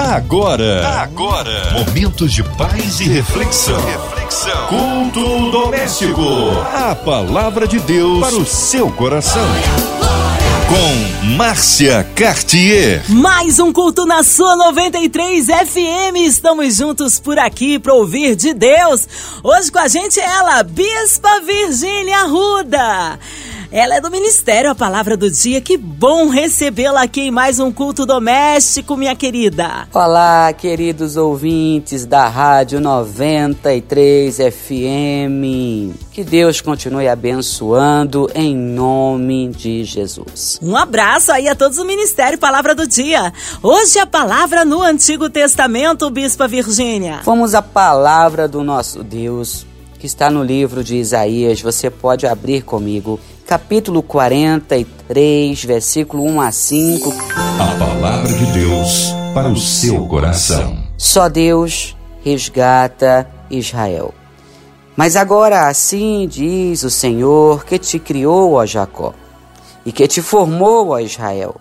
Agora, agora, momentos de paz e reflexão. reflexão. Culto doméstico. A palavra de Deus para o seu coração. Com Márcia Cartier. Mais um culto na sua 93 FM. Estamos juntos por aqui para ouvir de Deus. Hoje com a gente ela, Bispa Virgínia Ruda. Ela é do Ministério A Palavra do Dia. Que bom recebê-la aqui em mais um culto doméstico, minha querida. Olá, queridos ouvintes da Rádio 93 FM. Que Deus continue abençoando em nome de Jesus. Um abraço aí a todos do Ministério Palavra do Dia. Hoje a palavra no Antigo Testamento, Bispa Virgínia. Vamos à palavra do nosso Deus que está no livro de Isaías. Você pode abrir comigo capítulo 43, versículo 1 a 5. A palavra de Deus para o seu coração. Só Deus resgata Israel. Mas agora assim diz o Senhor que te criou, ó Jacó, e que te formou, ó Israel.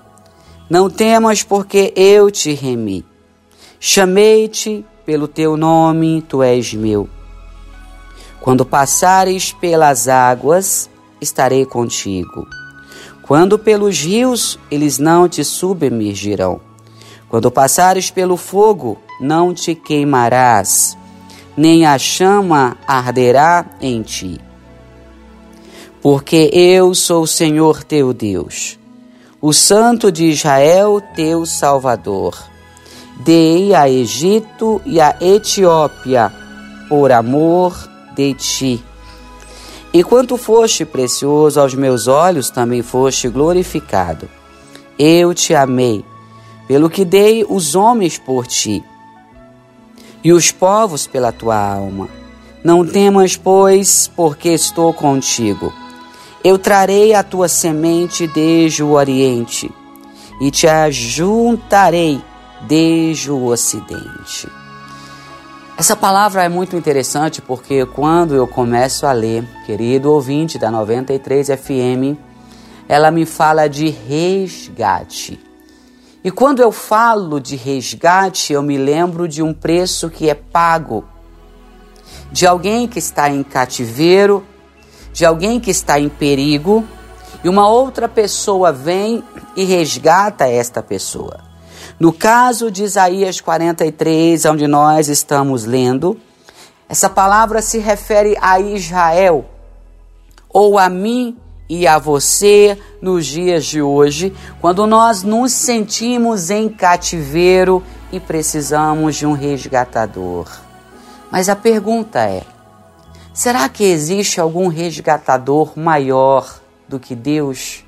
Não temas, porque eu te remi. Chamei-te pelo teu nome, tu és meu. Quando passares pelas águas, estarei contigo. Quando pelos rios, eles não te submergirão. Quando passares pelo fogo, não te queimarás, nem a chama arderá em ti. Porque eu sou o Senhor teu Deus, o Santo de Israel, teu Salvador. Dei a Egito e a Etiópia por amor de ti e quanto foste precioso aos meus olhos, também foste glorificado. Eu te amei, pelo que dei os homens por ti, e os povos pela tua alma. Não temas, pois, porque estou contigo. Eu trarei a tua semente desde o oriente, e te ajuntarei desde o ocidente. Essa palavra é muito interessante porque quando eu começo a ler, querido ouvinte da 93 FM, ela me fala de resgate. E quando eu falo de resgate, eu me lembro de um preço que é pago, de alguém que está em cativeiro, de alguém que está em perigo, e uma outra pessoa vem e resgata esta pessoa. No caso de Isaías 43, onde nós estamos lendo, essa palavra se refere a Israel, ou a mim e a você nos dias de hoje, quando nós nos sentimos em cativeiro e precisamos de um resgatador. Mas a pergunta é: será que existe algum resgatador maior do que Deus?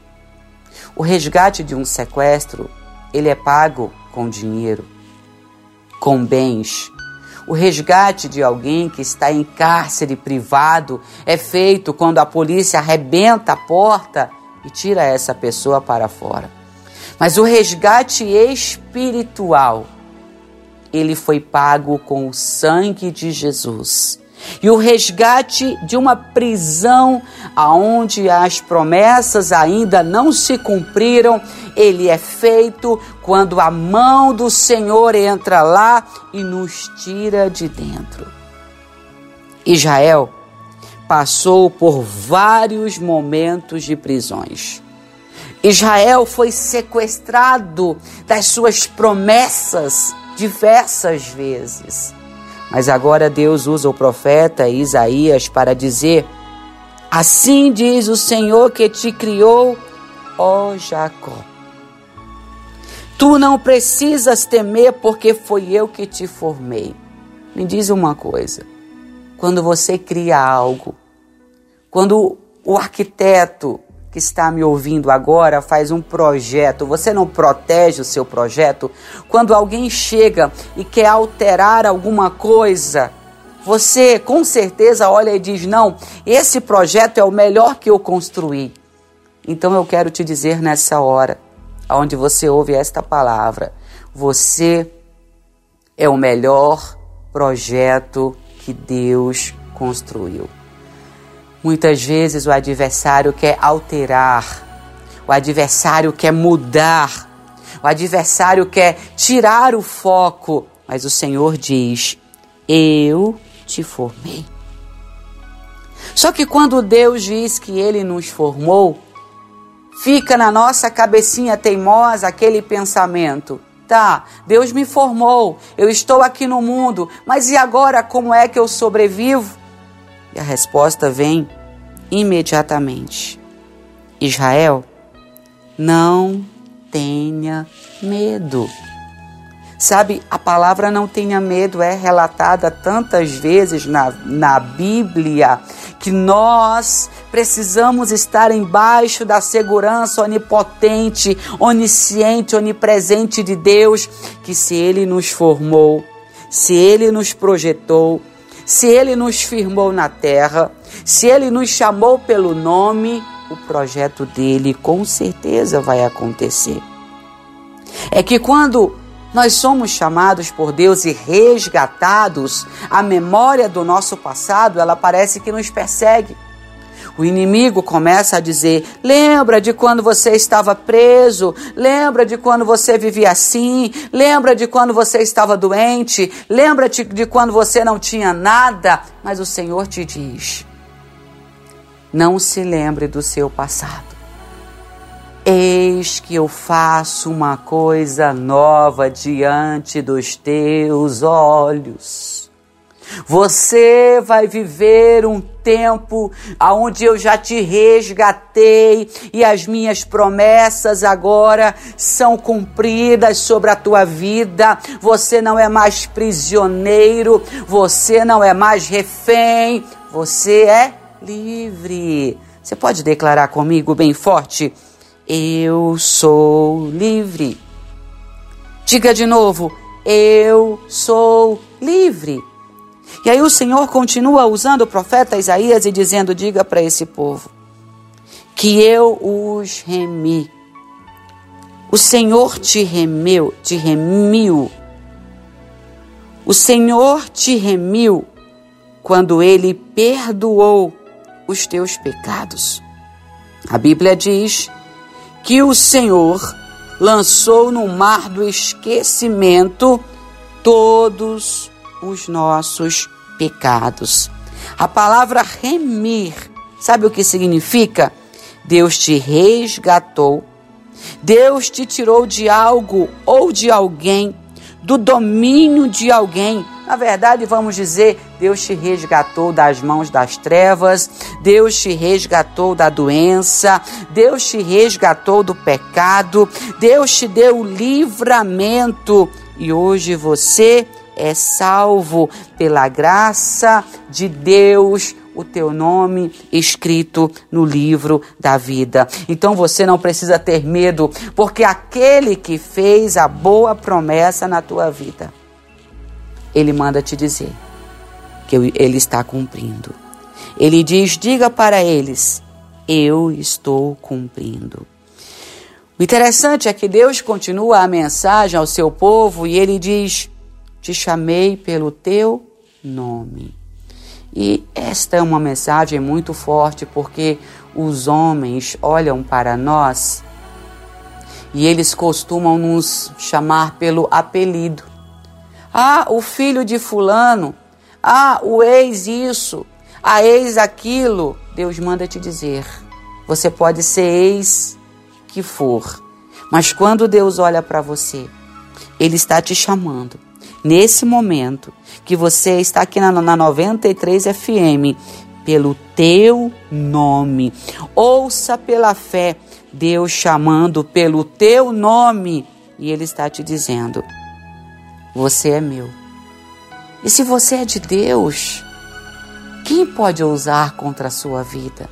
O resgate de um sequestro, ele é pago com dinheiro, com bens. O resgate de alguém que está em cárcere privado é feito quando a polícia arrebenta a porta e tira essa pessoa para fora. Mas o resgate espiritual, ele foi pago com o sangue de Jesus e o resgate de uma prisão aonde as promessas ainda não se cumpriram, ele é feito quando a mão do Senhor entra lá e nos tira de dentro. Israel passou por vários momentos de prisões. Israel foi sequestrado das suas promessas diversas vezes. Mas agora Deus usa o profeta Isaías para dizer: Assim diz o Senhor que te criou, ó Jacó. Tu não precisas temer, porque foi eu que te formei. Me diz uma coisa: quando você cria algo, quando o arquiteto que está me ouvindo agora faz um projeto, você não protege o seu projeto? Quando alguém chega e quer alterar alguma coisa, você com certeza olha e diz: Não, esse projeto é o melhor que eu construí. Então eu quero te dizer nessa hora, onde você ouve esta palavra, você é o melhor projeto que Deus construiu. Muitas vezes o adversário quer alterar, o adversário quer mudar, O adversário quer tirar o foco, mas o Senhor diz: Eu te formei. Só que quando Deus diz que Ele nos formou, fica na nossa cabecinha teimosa aquele pensamento: tá, Deus me formou, eu estou aqui no mundo, mas e agora como é que eu sobrevivo? E a resposta vem imediatamente: Israel, não tenha medo. Sabe, a palavra não tenha medo é relatada tantas vezes na, na Bíblia que nós precisamos estar embaixo da segurança onipotente, onisciente, onipresente de Deus, que se Ele nos formou, se Ele nos projetou, se Ele nos firmou na terra, se Ele nos chamou pelo nome, o projeto dele com certeza vai acontecer. É que quando nós somos chamados por Deus e resgatados, a memória do nosso passado, ela parece que nos persegue. O inimigo começa a dizer: lembra de quando você estava preso, lembra de quando você vivia assim, lembra de quando você estava doente, lembra de quando você não tinha nada. Mas o Senhor te diz: não se lembre do seu passado. Eis que eu faço uma coisa nova diante dos teus olhos. Você vai viver um tempo aonde eu já te resgatei e as minhas promessas agora são cumpridas sobre a tua vida. Você não é mais prisioneiro, você não é mais refém, você é livre. Você pode declarar comigo bem forte? Eu sou livre. Diga de novo: Eu sou livre. E aí o Senhor continua usando o profeta Isaías e dizendo: Diga para esse povo que eu os remi. O Senhor te remeu, te remiu. O Senhor te remiu quando ele perdoou os teus pecados. A Bíblia diz que o Senhor lançou no mar do esquecimento todos os nossos pecados. A palavra remir, sabe o que significa? Deus te resgatou, Deus te tirou de algo ou de alguém, do domínio de alguém na verdade, vamos dizer, Deus te resgatou das mãos das trevas, Deus te resgatou da doença, Deus te resgatou do pecado, Deus te deu livramento e hoje você é salvo pela graça de Deus o teu nome escrito no livro da vida. Então você não precisa ter medo, porque aquele que fez a boa promessa na tua vida ele manda te dizer que ele está cumprindo. Ele diz: diga para eles, eu estou cumprindo. O interessante é que Deus continua a mensagem ao seu povo e ele diz: Te chamei pelo teu nome. E esta é uma mensagem muito forte porque os homens olham para nós e eles costumam nos chamar pelo apelido. Ah, o filho de Fulano. Ah, o ex isso. A ex aquilo. Deus manda te dizer. Você pode ser ex que for. Mas quando Deus olha para você, Ele está te chamando. Nesse momento que você está aqui na, na 93 FM, pelo teu nome. Ouça pela fé Deus chamando pelo teu nome. E Ele está te dizendo: você é meu. E se você é de Deus, quem pode ousar contra a sua vida?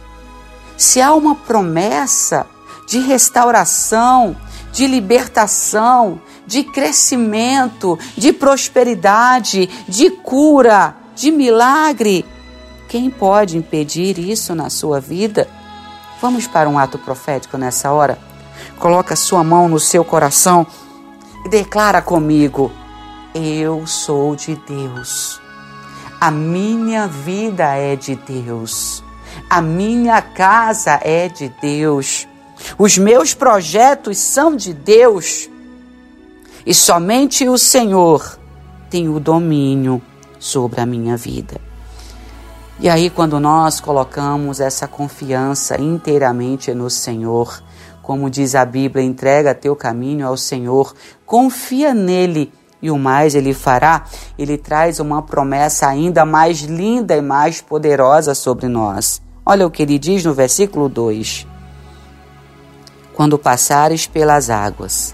Se há uma promessa de restauração, de libertação, de crescimento, de prosperidade, de cura, de milagre, quem pode impedir isso na sua vida? Vamos para um ato profético nessa hora? Coloca sua mão no seu coração e declara comigo: eu sou de Deus. A minha vida é de Deus. A minha casa é de Deus. Os meus projetos são de Deus. E somente o Senhor tem o domínio sobre a minha vida. E aí, quando nós colocamos essa confiança inteiramente no Senhor, como diz a Bíblia, entrega teu caminho ao Senhor, confia nele e o mais ele fará, ele traz uma promessa ainda mais linda e mais poderosa sobre nós. Olha o que ele diz no versículo 2: Quando passares pelas águas,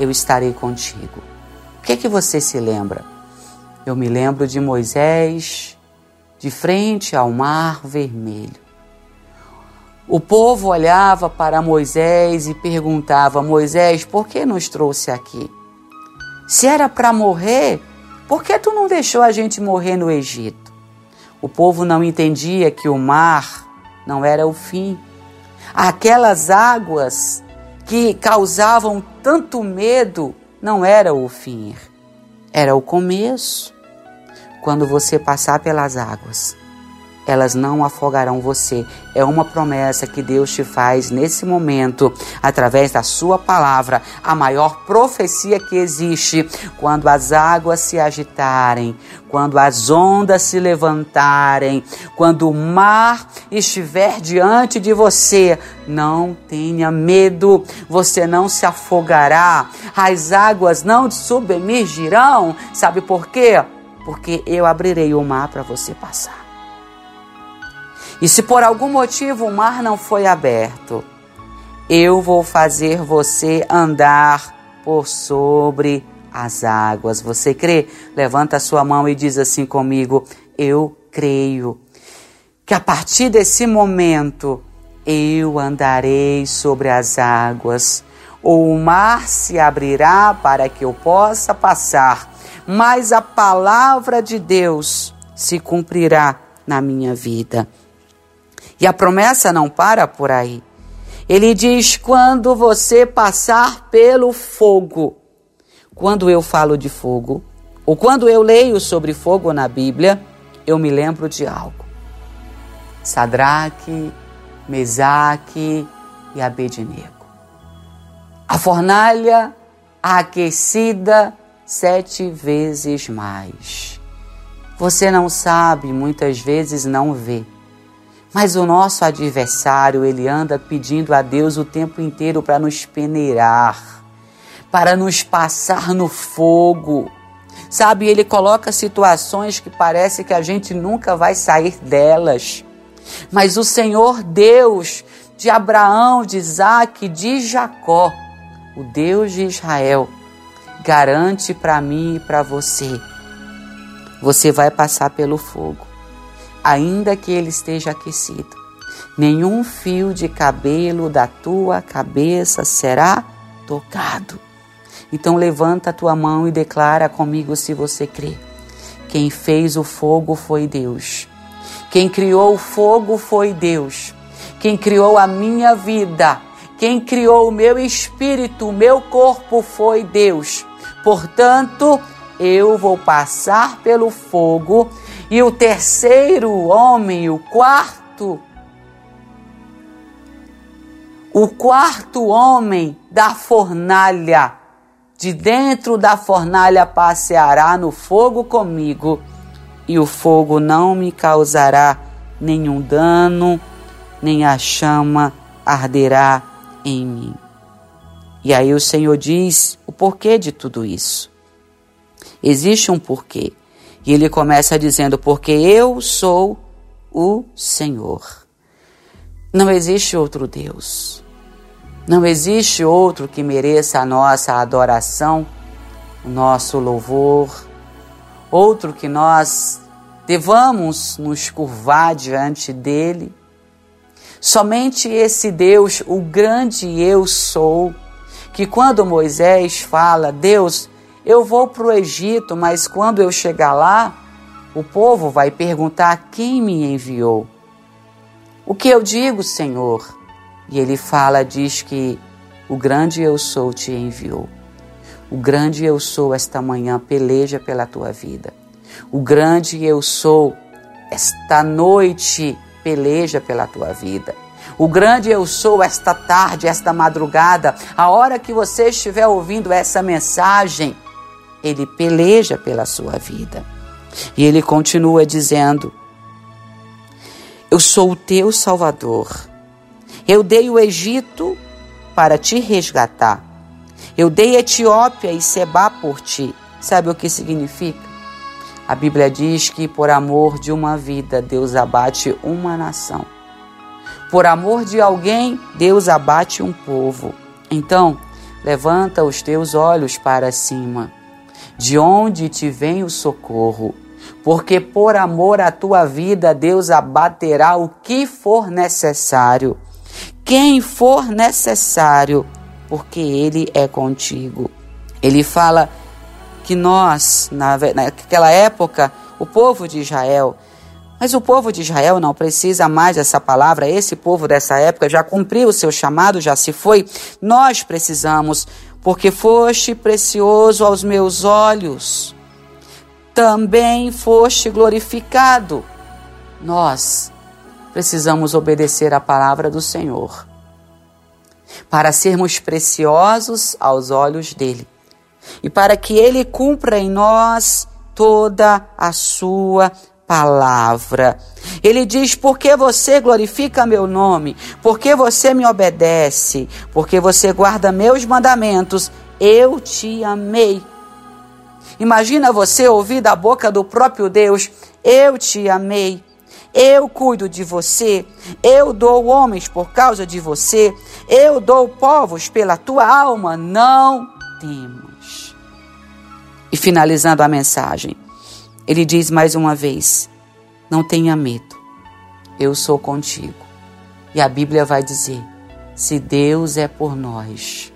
eu estarei contigo. O que é que você se lembra? Eu me lembro de Moisés de frente ao mar vermelho. O povo olhava para Moisés e perguntava: Moisés, por que nos trouxe aqui? Se era para morrer, por que tu não deixou a gente morrer no Egito? O povo não entendia que o mar não era o fim. Aquelas águas que causavam tanto medo não era o fim, era o começo. Quando você passar pelas águas, elas não afogarão você. É uma promessa que Deus te faz nesse momento, através da Sua palavra, a maior profecia que existe. Quando as águas se agitarem, quando as ondas se levantarem, quando o mar estiver diante de você, não tenha medo, você não se afogará, as águas não te submergirão. Sabe por quê? Porque eu abrirei o mar para você passar. E se por algum motivo o mar não foi aberto, eu vou fazer você andar por sobre as águas. Você crê? Levanta a sua mão e diz assim comigo: Eu creio que a partir desse momento eu andarei sobre as águas. O mar se abrirá para que eu possa passar, mas a palavra de Deus se cumprirá na minha vida. E a promessa não para por aí. Ele diz: quando você passar pelo fogo. Quando eu falo de fogo, ou quando eu leio sobre fogo na Bíblia, eu me lembro de algo. Sadraque, Mesaque e Abednego. A fornalha aquecida sete vezes mais. Você não sabe, muitas vezes não vê mas o nosso adversário, ele anda pedindo a Deus o tempo inteiro para nos peneirar, para nos passar no fogo. Sabe, ele coloca situações que parece que a gente nunca vai sair delas. Mas o Senhor Deus de Abraão, de Isaac, de Jacó, o Deus de Israel, garante para mim e para você: você vai passar pelo fogo ainda que ele esteja aquecido. Nenhum fio de cabelo da tua cabeça será tocado. Então levanta a tua mão e declara comigo se você crê. Quem fez o fogo foi Deus. Quem criou o fogo foi Deus. Quem criou a minha vida, quem criou o meu espírito, o meu corpo foi Deus. Portanto, eu vou passar pelo fogo e o terceiro homem, o quarto, o quarto homem da fornalha, de dentro da fornalha passeará no fogo comigo, e o fogo não me causará nenhum dano, nem a chama arderá em mim. E aí o Senhor diz o porquê de tudo isso. Existe um porquê. E ele começa dizendo: Porque eu sou o Senhor. Não existe outro Deus. Não existe outro que mereça a nossa adoração, o nosso louvor, outro que nós devamos nos curvar diante dele. Somente esse Deus, o grande eu sou, que quando Moisés fala, Deus, eu vou para o Egito, mas quando eu chegar lá, o povo vai perguntar quem me enviou. O que eu digo, Senhor? E ele fala, diz que o grande eu sou te enviou. O grande eu sou esta manhã peleja pela tua vida. O grande eu sou esta noite peleja pela tua vida. O grande eu sou esta tarde, esta madrugada, a hora que você estiver ouvindo essa mensagem, ele peleja pela sua vida. E ele continua dizendo: Eu sou o teu Salvador. Eu dei o Egito para te resgatar. Eu dei Etiópia e Seba por ti. Sabe o que significa? A Bíblia diz que por amor de uma vida, Deus abate uma nação. Por amor de alguém, Deus abate um povo. Então, levanta os teus olhos para cima, de onde te vem o socorro, porque por amor à tua vida, Deus abaterá o que for necessário, quem for necessário, porque Ele é contigo. Ele fala que nós, na, naquela época, o povo de Israel, mas o povo de Israel não precisa mais dessa palavra, esse povo dessa época já cumpriu o seu chamado, já se foi. Nós precisamos, porque foste precioso aos meus olhos, também foste glorificado. Nós precisamos obedecer à palavra do Senhor para sermos preciosos aos olhos dele e para que ele cumpra em nós toda a sua palavra. Ele diz: Porque você glorifica meu nome, porque você me obedece, porque você guarda meus mandamentos, eu te amei. Imagina você ouvir da boca do próprio Deus: Eu te amei. Eu cuido de você, eu dou homens por causa de você, eu dou povos pela tua alma. Não temos. E finalizando a mensagem, ele diz mais uma vez: Não tenha medo, eu sou contigo. E a Bíblia vai dizer: Se Deus é por nós,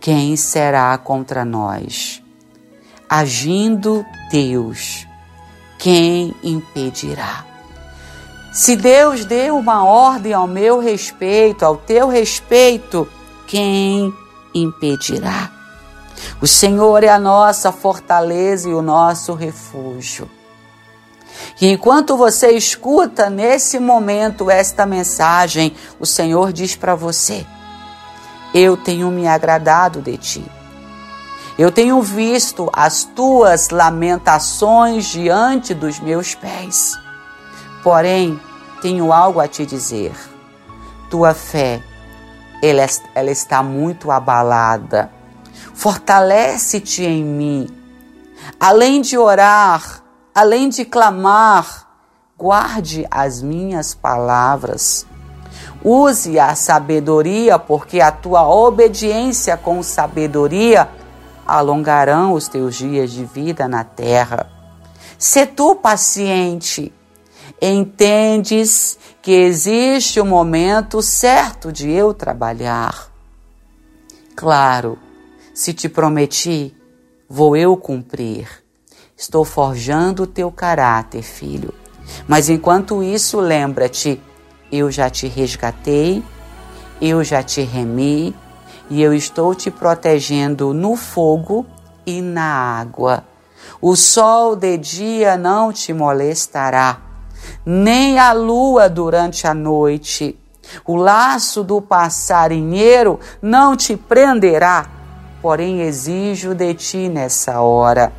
quem será contra nós? Agindo Deus, quem impedirá? Se Deus deu uma ordem ao meu respeito, ao teu respeito, quem impedirá? O Senhor é a nossa fortaleza e o nosso refúgio. E enquanto você escuta nesse momento esta mensagem, o Senhor diz para você: Eu tenho me agradado de ti. Eu tenho visto as tuas lamentações diante dos meus pés. Porém, tenho algo a te dizer. Tua fé, ela, está muito abalada fortalece-te em mim. Além de orar, além de clamar, guarde as minhas palavras. Use a sabedoria, porque a tua obediência com sabedoria alongarão os teus dias de vida na terra. Se tu paciente, entendes que existe o um momento certo de eu trabalhar. Claro, se te prometi, vou eu cumprir. Estou forjando o teu caráter, filho. Mas enquanto isso, lembra-te: eu já te resgatei, eu já te remi e eu estou te protegendo no fogo e na água. O sol de dia não te molestará, nem a lua durante a noite. O laço do passarinheiro não te prenderá porém exijo de ti nessa hora.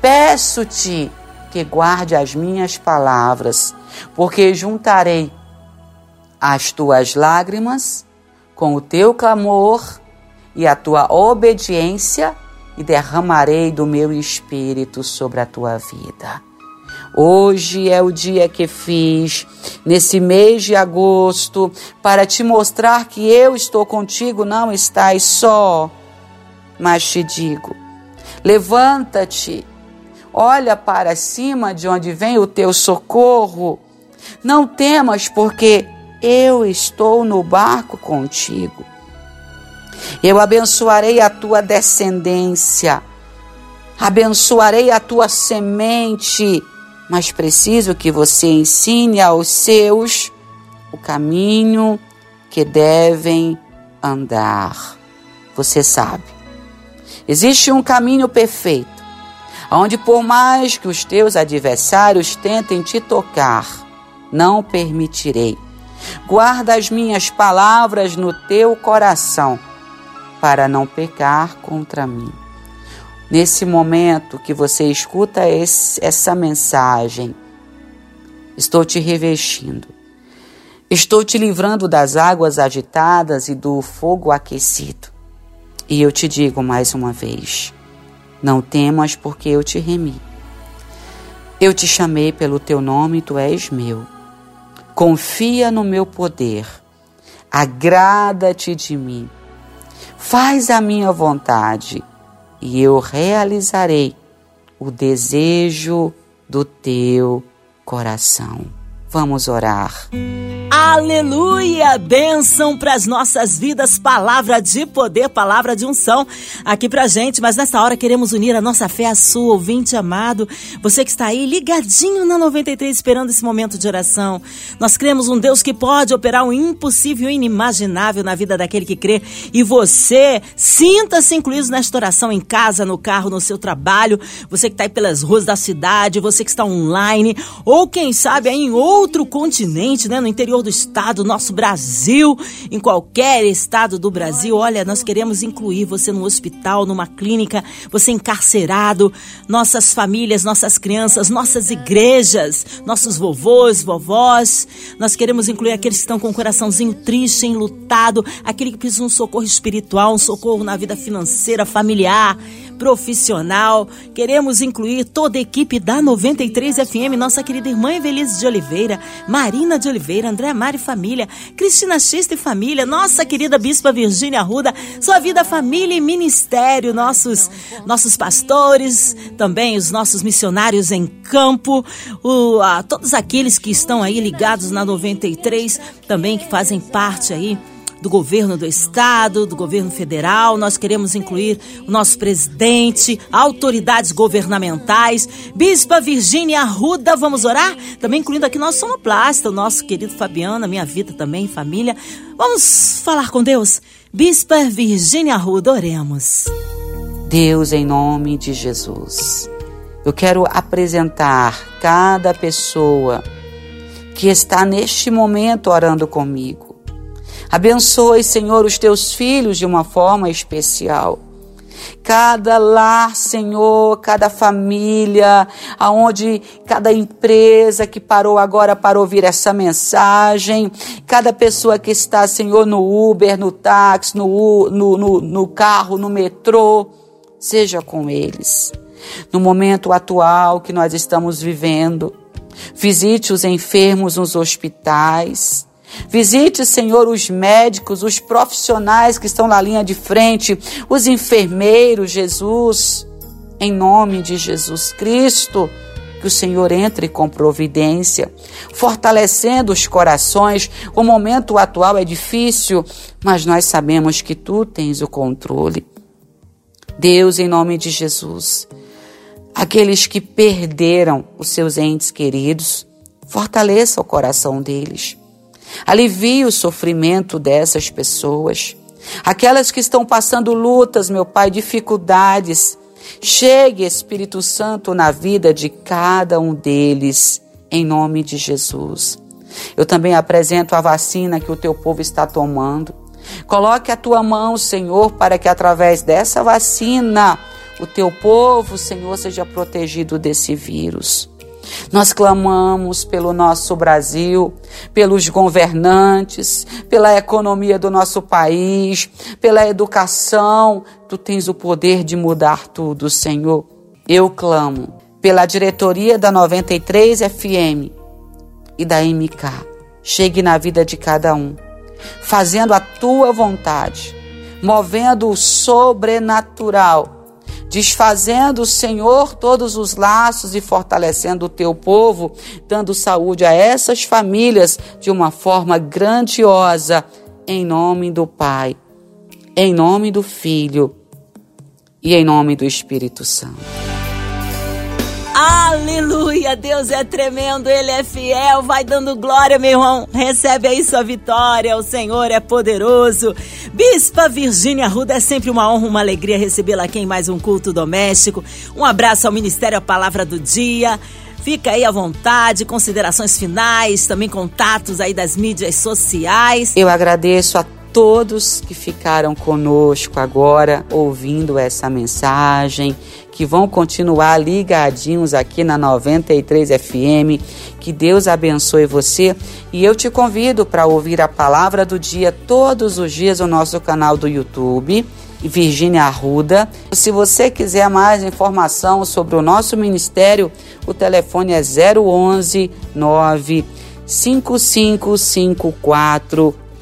Peço-te que guarde as minhas palavras, porque juntarei as tuas lágrimas com o teu clamor e a tua obediência e derramarei do meu espírito sobre a tua vida. Hoje é o dia que fiz, nesse mês de agosto, para te mostrar que eu estou contigo, não estás só. Mas te digo: levanta-te, olha para cima de onde vem o teu socorro. Não temas, porque eu estou no barco contigo. Eu abençoarei a tua descendência, abençoarei a tua semente, mas preciso que você ensine aos seus o caminho que devem andar. Você sabe, Existe um caminho perfeito, onde por mais que os teus adversários tentem te tocar, não permitirei. Guarda as minhas palavras no teu coração, para não pecar contra mim. Nesse momento que você escuta esse, essa mensagem, estou te revestindo. Estou te livrando das águas agitadas e do fogo aquecido. E eu te digo mais uma vez: não temas, porque eu te remi. Eu te chamei pelo teu nome, tu és meu. Confia no meu poder. Agrada-te de mim. Faz a minha vontade e eu realizarei o desejo do teu coração. Vamos orar. Aleluia! Bênção para as nossas vidas, palavra de poder, palavra de unção aqui pra gente. Mas nessa hora queremos unir a nossa fé à sua, ouvinte amado. Você que está aí ligadinho na 93 esperando esse momento de oração. Nós cremos um Deus que pode operar o impossível e inimaginável na vida daquele que crê. E você, sinta-se incluído nesta oração em casa, no carro, no seu trabalho. Você que está aí pelas ruas da cidade, você que está online, ou quem sabe aí em outro continente, né? No interior do estado, nosso Brasil, em qualquer estado do Brasil. Olha, nós queremos incluir você no hospital, numa clínica, você encarcerado, nossas famílias, nossas crianças, nossas igrejas, nossos vovôs, vovós. Nós queremos incluir aqueles que estão com o coraçãozinho triste, enlutado, aquele que precisa de um socorro espiritual, um socorro na vida financeira, familiar profissional. Queremos incluir toda a equipe da 93 FM, nossa querida irmã Evelise de Oliveira, Marina de Oliveira, André Mari Família, Cristina Xista e Família, nossa querida Bispa Virgínia Arruda, sua vida, família e ministério, nossos, nossos pastores, também os nossos missionários em campo, o, a, todos aqueles que estão aí ligados na 93, também que fazem parte aí do governo do estado, do governo federal. Nós queremos incluir o nosso presidente, autoridades governamentais, Bispa Virgínia Arruda, vamos orar? Também incluindo aqui nosso sonoplasta, o nosso querido Fabiano, a minha vida também, família. Vamos falar com Deus? Bispa Virgínia Arruda, oremos. Deus, em nome de Jesus, eu quero apresentar cada pessoa que está neste momento orando comigo Abençoe, Senhor, os teus filhos de uma forma especial. Cada lar, Senhor, cada família, aonde cada empresa que parou agora para ouvir essa mensagem, cada pessoa que está, Senhor, no Uber, no táxi, no, no, no, no carro, no metrô, seja com eles. No momento atual que nós estamos vivendo, visite os enfermos nos hospitais, Visite, Senhor, os médicos, os profissionais que estão na linha de frente, os enfermeiros, Jesus, em nome de Jesus Cristo. Que o Senhor entre com providência, fortalecendo os corações. O momento atual é difícil, mas nós sabemos que tu tens o controle. Deus, em nome de Jesus, aqueles que perderam os seus entes queridos, fortaleça o coração deles. Alivie o sofrimento dessas pessoas. Aquelas que estão passando lutas, meu Pai, dificuldades. Chegue, Espírito Santo, na vida de cada um deles, em nome de Jesus. Eu também apresento a vacina que o teu povo está tomando. Coloque a tua mão, Senhor, para que através dessa vacina o teu povo, Senhor, seja protegido desse vírus. Nós clamamos pelo nosso Brasil, pelos governantes, pela economia do nosso país, pela educação. Tu tens o poder de mudar tudo, Senhor. Eu clamo pela diretoria da 93 FM e da MK. Chegue na vida de cada um, fazendo a tua vontade, movendo o sobrenatural desfazendo, Senhor, todos os laços e fortalecendo o teu povo, dando saúde a essas famílias de uma forma grandiosa, em nome do Pai, em nome do Filho e em nome do Espírito Santo. Aleluia! Deus é tremendo, Ele é fiel, vai dando glória, meu irmão. Recebe aí sua vitória, o Senhor é poderoso. Bispa Virgínia Ruda, é sempre uma honra, uma alegria recebê-la aqui em mais um culto doméstico. Um abraço ao Ministério A Palavra do Dia. Fica aí à vontade, considerações finais, também contatos aí das mídias sociais. Eu agradeço a todos que ficaram conosco agora ouvindo essa mensagem, que vão continuar ligadinhos aqui na 93 FM. Que Deus abençoe você e eu te convido para ouvir a palavra do dia todos os dias no nosso canal do YouTube. Virgínia Arruda. Se você quiser mais informação sobre o nosso ministério, o telefone é 011 9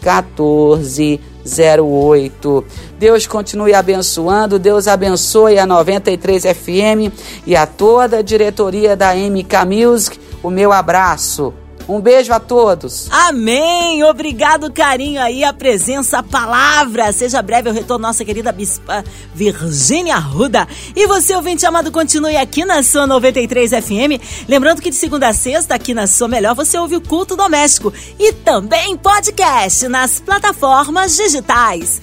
5554 1408. Deus continue abençoando, Deus abençoe a 93 FM e a toda a diretoria da MK Music. O meu abraço. Um beijo a todos. Amém. Obrigado, carinho aí, a presença, a palavra. Seja breve o retorno, nossa querida bispa Virgínia Ruda. E você, ouvinte amado, continue aqui na sua 93 FM. Lembrando que de segunda a sexta, aqui na sua melhor, você ouve o culto doméstico e também podcast nas plataformas digitais.